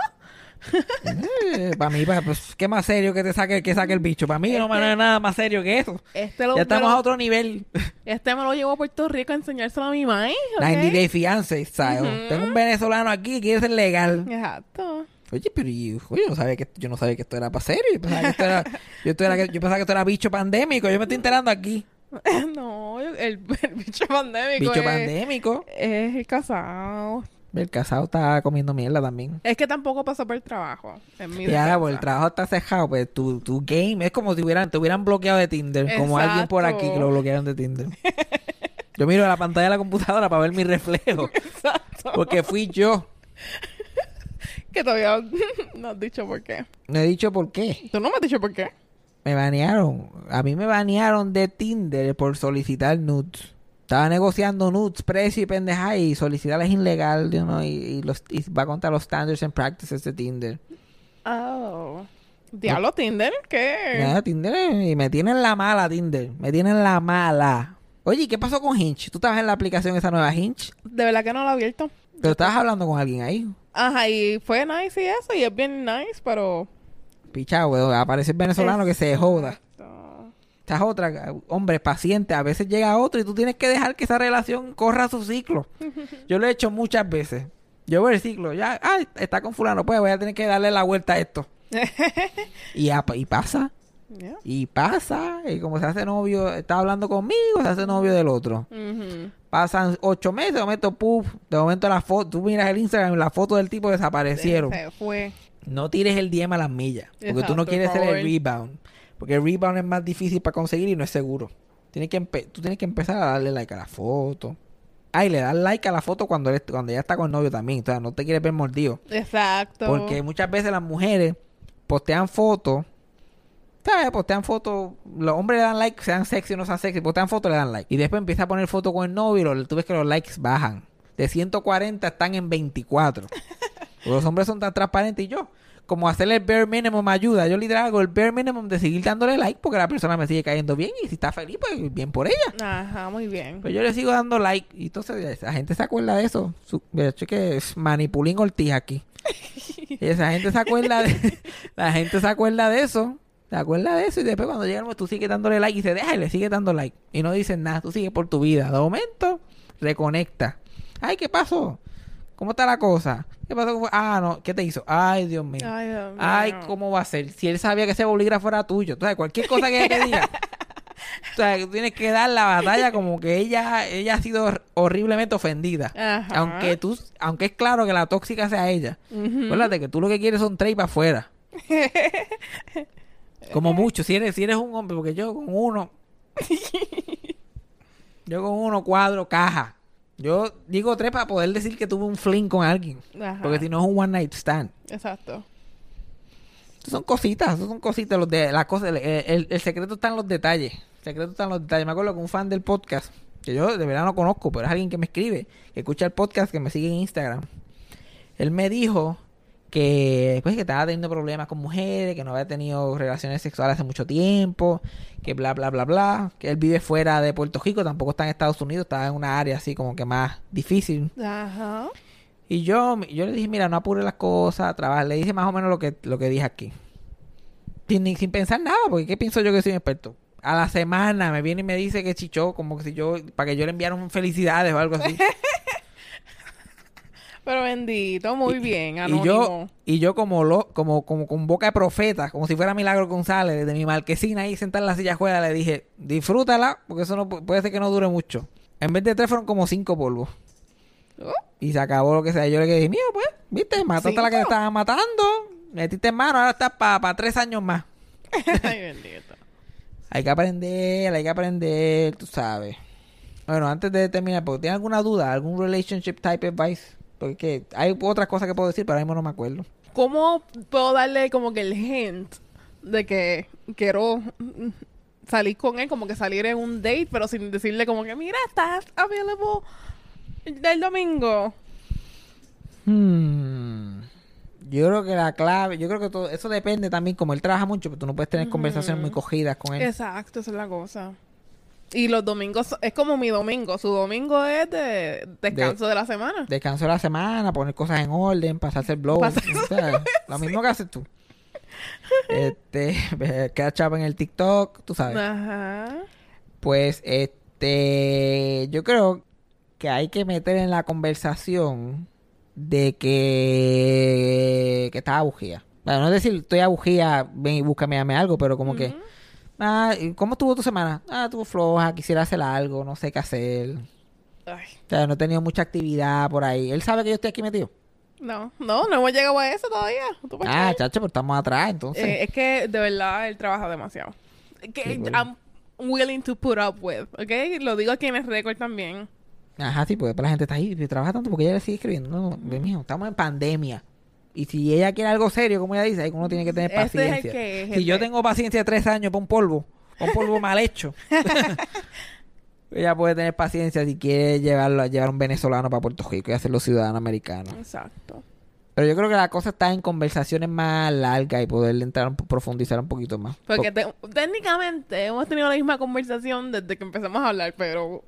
para mí, pa- pues, ¿qué más serio que te saque, que saque el bicho? Para mí no, no hay nada más serio que eso. Este lo, Ya estamos lo- a otro nivel. Este me lo llevó a Puerto Rico a enseñárselo a mi maíz. 90 Day Fiance style. Tengo un venezolano aquí que quiere ser legal. Exacto. Oye, pero y- oye, yo no sabía que yo no sabía que esto era para serio. Yo pensaba que esto era, yo, esto era- yo pensaba que esto era bicho pandémico. Yo me estoy enterando aquí. [laughs] no, el, el bicho pandémico. Bicho es, pandémico. Es el casado. El casado está comiendo mierda también. Es que tampoco pasó por el trabajo. En mi pues el trabajo está cejado, pues tu, tu game es como si hubieran, te hubieran bloqueado de Tinder. Como alguien por aquí que lo bloquearon de Tinder. Yo miro la pantalla de la computadora para ver mi reflejo. [laughs] Exacto. Porque fui yo. [laughs] Que todavía [laughs] no has dicho por qué. No he dicho por qué. Tú no me has dicho por qué. Me banearon. A mí me banearon de Tinder por solicitar nudes. Estaba negociando nudes, precio y pendeja y solicitar es ilegal, you know, y, y los, y va contra los standards and practices de Tinder. Oh. Diablo Tinder, ¿qué? Mira, Tinder y me tienen la mala Tinder, me tienen la mala. Oye, ¿y ¿qué pasó con Hinge? ¿Tú estabas en la aplicación esa nueva Hinge? De verdad que no lo he abierto. Pero estabas hablando con alguien ahí. Ajá, y fue nice y eso, y es bien nice, pero... Pichado, weón, aparece el venezolano que se joda. Exacto. Esta es otra, hombre, paciente. A veces llega otro y tú tienes que dejar que esa relación corra su ciclo. [laughs] Yo lo he hecho muchas veces. Yo veo el ciclo, ya, ay, está con fulano, pues voy a tener que darle la vuelta a esto. [laughs] y, ya, y pasa, Yeah. y pasa, y como se hace novio, está hablando conmigo, se hace novio del otro. Ujú. Pasan ocho meses, de momento, puf, de momento la foto, tú miras el Instagram y la foto del tipo desaparecieron. Se fue. No tires el DM a las millas. Porque tú no quieres ser el rebound. Porque el rebound es más difícil para conseguir y no es seguro. Tienes que tú tienes que empezar a darle like a la foto. Ah, y le das like a la foto cuando, eres- cuando ya está con el novio también. O sea, no te quieres ver mordido. Exacto. Porque muchas veces las mujeres postean fotos ¿Sabes? Postean fotos, los hombres le dan like, sean sexy o no sean sexy, postean fotos, le dan like. Y después empieza a poner fotos con el novio y lo- tú ves que los likes bajan. De 140 están en 24. Porque [laughs] los hombres son tan transparentes y yo, como hacerle el bare minimum me ayuda. Yo literal hago el bare minimum de seguir dándole like porque la persona me sigue cayendo bien y si está feliz, pues bien por ella. Ajá, muy bien. Pues yo le sigo dando like y entonces la gente se acuerda de eso. Su, que es Manipulín Ortiz aquí. y esa gente se acuerda de la gente se acuerda de eso. Se acuerda de eso y después cuando llegamos tú sigues dándole like y se deja y le sigue dando like. Y no dicen nada, tú sigues por tu vida. De momento, reconecta. Ay, ¿qué pasó? ¿Cómo está la cosa? ¿Qué pasó? Ah, no, ¿qué te hizo? Ay, Dios mío. Ay, Dios mío. Ay, ¿cómo va a ser? Si él sabía que ese bolígrafo era tuyo. Entonces, cualquier cosa que ella te diga. [laughs] O sea, tú tienes que dar la batalla como que ella, ella ha sido hor- horriblemente ofendida. Ajá. Aunque tú, aunque es claro que la tóxica sea ella. Acuérdate que tú lo que quieres son tres para afuera. [laughs] Como mucho, si eres, si eres un hombre, porque yo con uno. [laughs] yo con uno cuadro caja. Yo digo tres para poder decir que tuve un fling con alguien. Ajá. Porque si no es un one night stand. Exacto. Son cositas, son cositas. Los de, las cosas, el, el- el secreto está en los detalles. El secreto está en los detalles. Me acuerdo que un fan del podcast, que yo de verdad no conozco, pero es alguien que me escribe, que escucha el podcast, que me sigue en Instagram. Él me dijo que pues que estaba teniendo problemas con mujeres, que no había tenido relaciones sexuales hace mucho tiempo, que bla bla bla bla, que él vive fuera de Puerto Rico, tampoco está en Estados Unidos, está en una área así como que más difícil. Ajá. Y yo, yo le dije, mira, no apure las cosas, trabaja. Le dije más o menos lo que, lo que dije aquí. Sin, sin pensar nada, porque ¿qué pienso yo que soy un experto? A la semana me viene y me dice que chichó, como que si yo, para que yo le enviara un felicidades o algo así. [laughs] Pero bendito, muy bien, y anónimo. yo, y yo como lo, como, como con boca de profeta, como si fuera Milagro González, desde mi marquesina ahí sentada en la silla juega, le dije, disfrútala, porque eso no pu- puede ser que no dure mucho. En vez de tres fueron como cinco polvos. Oh, Y se acabó lo que sea. Yo le dije, mío, pues, viste, mataste a la que te ¿Cinco? estaba matando. Metiste en mano, ahora estás para tres años más. [laughs] Ay, bendito. Hay que aprender, hay que aprender, tú sabes. Bueno, antes de terminar, ¿tienes alguna duda? ¿Algún relationship type advice? Porque hay otras cosas que puedo decir, pero ahora mismo no me acuerdo. ¿Cómo puedo darle como que el hint de que quiero salir con él, como que salir en un date, pero sin decirle como que, mira, estás available el domingo? Hmm. Yo creo que la clave, yo creo que todo, eso depende también, como él trabaja mucho, pero tú no puedes tener conversaciones muy cogidas con él. Exacto, esa es la cosa. Y los domingos es como mi domingo. Su domingo es de descanso de, la semana. Descanso de la semana, poner cosas en orden, pasarse el blog. Pasarse- o sea, Lo mismo que haces tú. [laughs] Este, catch up en el TikTok, tú sabes. Ajá. Pues, este, yo creo que hay que meter en la conversación de que, que estás abugía. Bueno, no es decir, estoy abugía, ven y búscame, dame algo, pero como que, ah, ¿y ¿cómo estuvo tu semana? Ah, estuvo floja, quisiera hacer algo, no sé qué hacer. Ay, O sea, no he tenido mucha actividad por ahí. Él sabe que yo estoy aquí metido. no, no, no hemos llegado a eso todavía. ¿Tú puedes Ah, chacho, pero estamos atrás, entonces. Eh, es que de verdad él trabaja demasiado. Que Sí, bueno. I'm willing to put up with, ¿ok? Lo digo aquí en el récord también. Ajá, sí, porque la gente está ahí y trabaja tanto porque ella le sigue escribiendo. No, no, mijo, estamos en pandemia. Y si ella quiere algo serio, como ella dice, ahí uno tiene que tener Este es el paciencia. que- es si yo tengo paciencia de tres años para un polvo, un polvo mal hecho, [laughs] [laughs] ella puede tener paciencia si quiere llevarlo, llevar un venezolano para Puerto Rico y hacerlo ciudadano americano. Exacto. Pero yo creo que la cosa está en conversaciones más largas y poder entrar, profundizar un poquito más. Porque te- técnicamente hemos tenido la misma conversación desde que empezamos a hablar, pero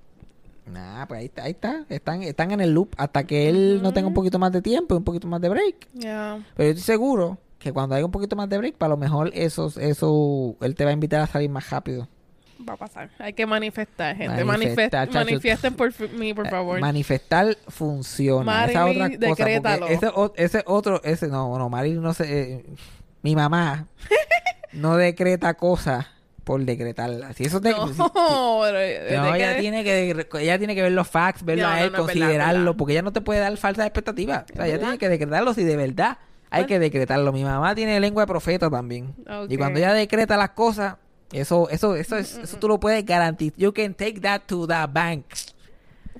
Nah, pues ahí está, ahí está. Están, están en el loop hasta que él no tenga un poquito más de tiempo y un poquito más de break. Pero yo estoy seguro que cuando haya un poquito más de break, para lo mejor eso, eso, él te va a invitar a salir más rápido. Va a pasar. Hay que manifestar, gente. Manifestar, Manifest- manifiesten por mí, por Eh, favor. Manifestar funciona. Esa Marilyn, otra cosa. ese, o- ese otro, ese no, no, Marilyn no sé. eh, mi mamá [laughs] no decreta cosas por decretarlas. Si eso te, no, [laughs] si- no, ella que- tiene que ella tiene que ver los facts, verlo No, a él, no, considerarlo, verdad. porque ella no te puede dar falsas expectativas. O sea, ella tiene que decretarlo si de verdad hay que decretarlo. Mi mamá tiene lengua de profeta también. Y cuando ella decreta las cosas, eso eso eso es, eso tú lo puedes garantizar. You can take that to the bank.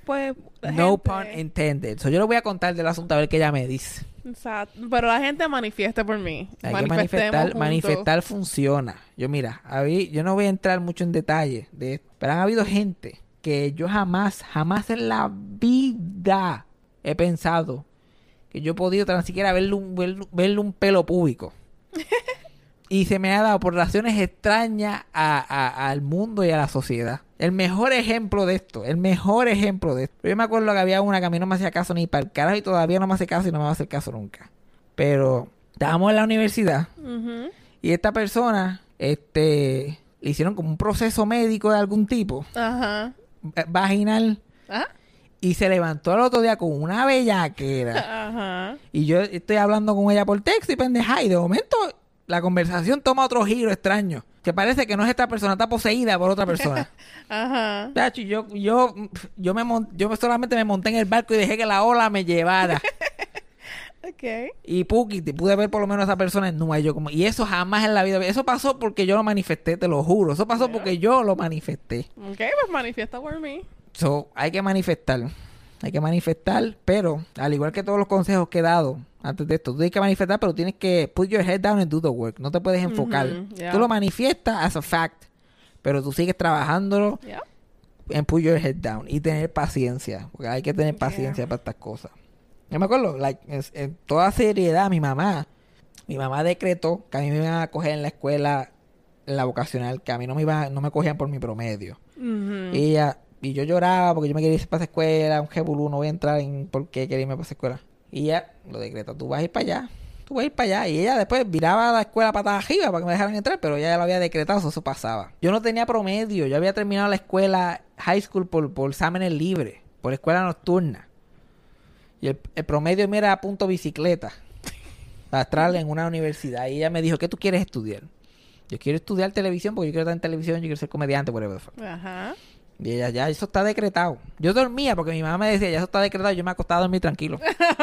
Pues. No gente- pun intended. So, yo le voy a contar del asunto a ver qué ella me dice. Exacto. Pero la gente manifiesta por mí. Hay que manifestar, manifestar funciona. Yo mira, habí- yo no voy a entrar mucho en detalle de esto, pero han habido gente que yo jamás, jamás en la vida he pensado que yo he podido tan siquiera verle un, verle, verle un pelo público. [laughs] y se me ha dado por razones extrañas a- a- al mundo y a la sociedad. El mejor ejemplo de esto, el mejor ejemplo de esto. Yo me acuerdo que había una que a mí no me hacía caso ni para el carajo y todavía no me hace caso y no me va a hacer caso nunca. Pero estábamos en la universidad y esta persona, este, le hicieron como un proceso médico de algún tipo, Ajá. eh, vaginal, Ah, y se levantó el otro día con una bellaquera. Ajá. y yo estoy hablando con ella por texto y pendeja, y de momento la conversación toma otro giro extraño. Que parece que no es esta persona, está poseída por otra persona. [laughs] Ajá. Tacho, y yo, yo, yo, me yo solamente me monté en el barco y dejé que la ola me llevara. [laughs] Ok. Y Puki, te pude ver por lo menos a esa persona en nube. Yo como, y eso jamás en la vida. Eso pasó porque yo lo manifesté, te lo juro. Eso pasó porque yo lo manifesté. Ok, pues manifiesta por mí. So, hay que manifestar. Hay que manifestar, pero al igual que todos los consejos que he dado antes de esto, tú tienes que manifestar, pero tienes que put your head down and do the work. No te puedes enfocar. Yeah. Tú lo manifiestas as a fact, pero tú sigues trabajándolo Yeah. en put your head down y tener paciencia, porque hay que tener paciencia para estas cosas. Yo me acuerdo, like, en, en toda seriedad, mi mamá, mi mamá decretó que a mí me iban a coger en la escuela, en la vocacional, que a mí no me iba, no me cogían por mi promedio. Y ella, y yo lloraba porque yo me quería ir para esa escuela, un jebulú, no voy a entrar en por qué quería irme para esa escuela. Y ella lo decretó, tú vas a ir para allá, tú vas a ir para allá. Y ella después viraba a la escuela para arriba para que me dejaran entrar, pero ella ya lo había decretado, so eso pasaba. Yo no tenía promedio, yo había terminado la escuela high school por, por exámenes libres, por escuela nocturna. Y el, promedio mío era a punto bicicleta, [laughs] para entrar en una universidad. Y ella me dijo, ¿qué tú quieres estudiar? Yo quiero estudiar televisión porque yo quiero estar en televisión, yo quiero ser comediante, whatever the fuck. Ajá. Y ella, ya, eso está decretado. Yo dormía porque mi mamá me decía, ya eso está decretado. Yo me acostaba a dormir tranquilo.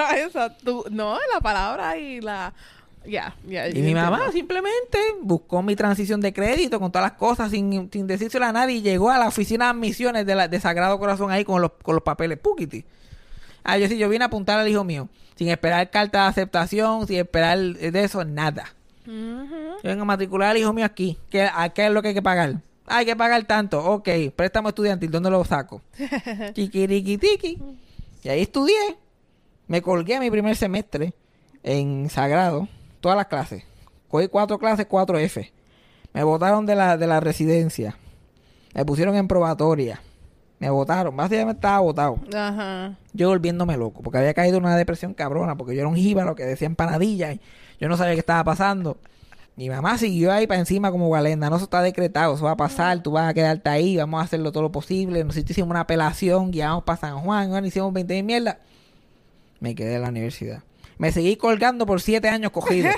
[laughs] Tú, no, la palabra y la... Ya, ya. Y yo mi mamá entiendo. simplemente buscó mi transición de crédito con todas las cosas sin, sin decírselo a nadie y llegó a la oficina de admisiones de, la, de Sagrado Corazón ahí con los, con los papeles Pukiti. Ah, yo sí, yo vine a apuntar al hijo mío sin esperar carta de aceptación, sin esperar de eso, nada. Yo vengo a matricular al hijo mío aquí. ¿Qué, ¿A qué es lo que hay que pagar? Hay que pagar tanto. Ok, préstamo estudiantil. ¿Dónde lo saco? [laughs] Chiquiriquitiqui. Y ahí estudié. Me colgué mi primer semestre en Sagrado. Todas las clases. Cogí cuatro clases, cuatro F. Me botaron de la, de la residencia. Me pusieron en probatoria. Me votaron. Básicamente estaba votado. Ajá. Yo volviéndome loco. Porque había caído en una depresión cabrona. Porque yo era un jíbaro que decía empanadilla. Y yo no sabía qué estaba pasando. Mi mamá siguió ahí para encima como Galenda. No, eso está decretado. Eso va a pasar. Tú vas a quedarte ahí. Vamos a hacerlo todo lo posible. Nosotros hicimos una apelación. Guiamos para San Juan. Bueno, hicimos 20 mil mierda. Me quedé en la universidad. Me seguí colgando por siete años cogido.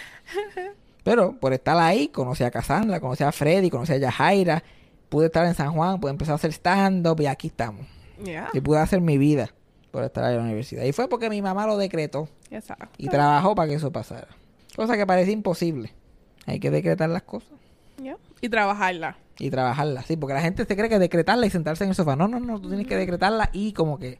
[laughs] Pero por estar ahí, conocí a Cassandra, conocí a Freddy, conocí a Yajaira. Pude estar en San Juan, pude empezar a hacer stand-up y aquí estamos. Y pude hacer mi vida por estar ahí en la universidad. Y fue porque mi mamá lo decretó Exacto. y trabajó para que eso pasara. Cosa que parece imposible. Hay que decretar las cosas. Y trabajarla. y trabajarlas. Sí, porque la gente se cree que decretarla y sentarse en el sofá. No, no, no. Tú tienes que decretarla y como que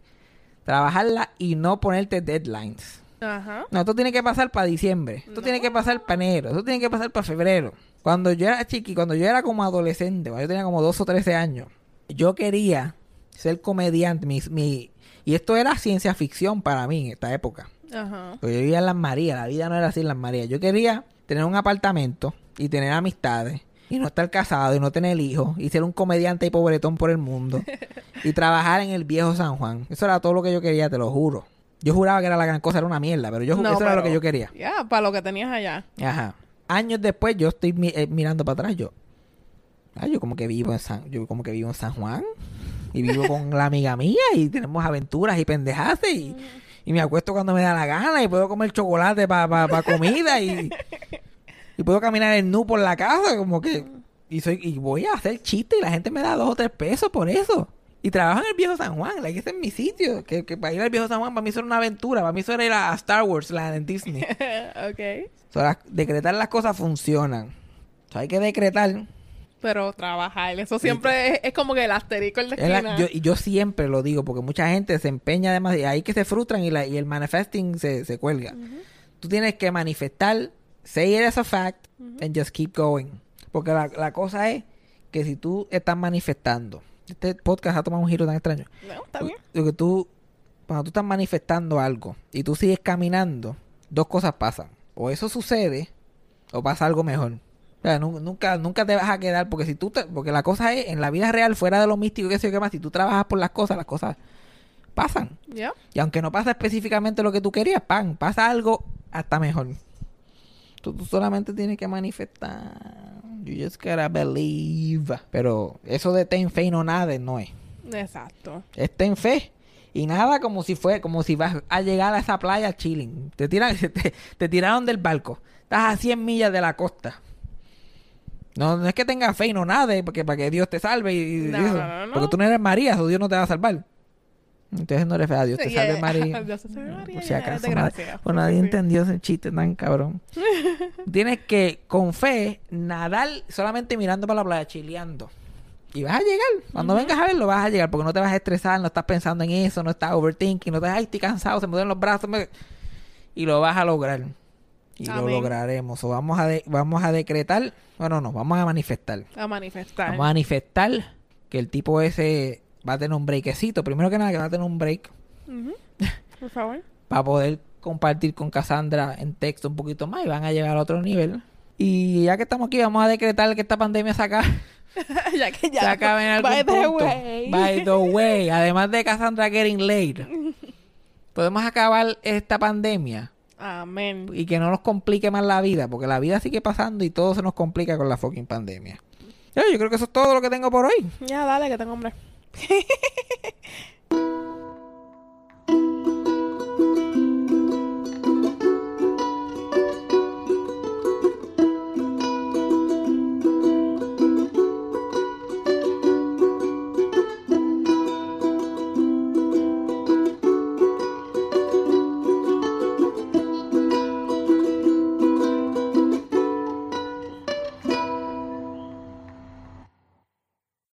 trabajarla y no ponerte deadlines. Ajá. No, esto tiene que pasar para diciembre. Esto tiene que pasar para enero. Esto tiene que pasar para febrero. Cuando yo era chiqui, cuando yo era como adolescente, cuando yo tenía como 12 o 13 años, yo quería ser comediante. Mi, mi- y esto era ciencia ficción para mí en esta época. Ajá. Porque yo vivía en Las Marías. La vida no era así en Las Marías. Yo quería tener un apartamento y tener amistades. Y no estar casado y no tener hijos. Y ser un comediante y pobretón por el mundo. [laughs] y trabajar en el viejo San Juan. Eso era todo lo que yo quería, te lo juro. Yo juraba que era la gran cosa, era una mierda. Pero yo, No, eso era lo que yo quería. Ya, para lo que tenías allá. Ajá. Años después yo estoy mi- eh, mirando para atrás yo. Ah, yo como que vivo en San, yo como que vivo en San Juan y vivo con [laughs] la amiga mía y tenemos aventuras y pendejadas y, y me acuesto cuando me da la gana y puedo comer chocolate para comida y, [laughs] y puedo caminar en nu por la casa como que y soy y voy a hacer chistes y la gente me da dos o tres pesos por eso. Y trabajo en el viejo San Juan, like, ese es mi sitio. Que, que para ir al viejo San Juan para mí eso era una aventura. Para mí eso era ir a Star Wars, la en Disney. [laughs] ok. So, las- decretar las cosas funcionan. So, hay que decretar Pero trabajar, eso siempre es, es como que el asterisco en la Es la- esquina. yo, y yo siempre lo digo porque mucha gente se empeña demasiado. Ahí que se frustran y, la, y el manifesting se, se cuelga. Tú tienes que manifestar, say it as a fact, and just keep going. Porque la, la cosa es que si tú estás manifestando, este podcast ha tomado un giro tan extraño. No, está bien. Lo que tú, cuando tú estás manifestando algo y tú sigues caminando, dos cosas pasan. O eso sucede, o pasa algo mejor. O sea, nu- nunca, nunca te vas a quedar, porque si tú te- porque la cosa es, en la vida real, fuera de lo místico, que sé yo qué más, si tú trabajas por las cosas, las cosas pasan. Y aunque no pasa específicamente lo que tú querías, pan, pasa algo hasta mejor. Tú, tú solamente tienes que manifestar. You just gotta believe. Pero eso de ten fe y no nada no es. Exacto. Es ten fe. Y nada como si fue, como si vas a llegar a esa playa chilling. Te tiran, [laughs] te, te tiraron del barco. Estás a 100 millas de la costa. No, no es que tengas fe y no nada, porque para que Dios te salve y, y No, eso. no, no, no. Porque tú no eres María, o Dios no te va a salvar. Entonces no eres fe a [laughs] Dios, te salve María. Dios te salve María, Por si acaso, gracia. Pues nadie Sí. entendió ese chiste tan cabrón. [laughs] Tienes que, con fe, nadar solamente mirando para la playa, chileando. Y vas a llegar. Cuando vengas a verlo, vas a llegar. Porque no te vas a estresar, no estás pensando en eso, no estás overthinking, no estás, ay, estoy cansado, se me duelen los brazos. me-". Y lo vas a lograr. Y lo lograremos. O vamos a, de- vamos a decretar, bueno, no, vamos a manifestar. A manifestar. Vamos a manifestar que el tipo ese va a tener un breakecito. Primero que nada, que va a tener un break. [laughs] Por favor. para poder compartir con Cassandra en texto un poquito más y van a llegar a otro nivel. Y ya que estamos aquí, vamos a decretar que esta pandemia se acabe, [laughs] ya que ya. se acabe en algún By the punto. way. By the way. Además de Cassandra getting laid. [laughs] Podemos acabar esta pandemia Amén. y que no nos complique más la vida, porque la vida sigue pasando y todo se nos complica con la fucking pandemia. Yo creo que eso es todo lo que tengo por hoy. Ya, dale, que tengo hambre. [laughs]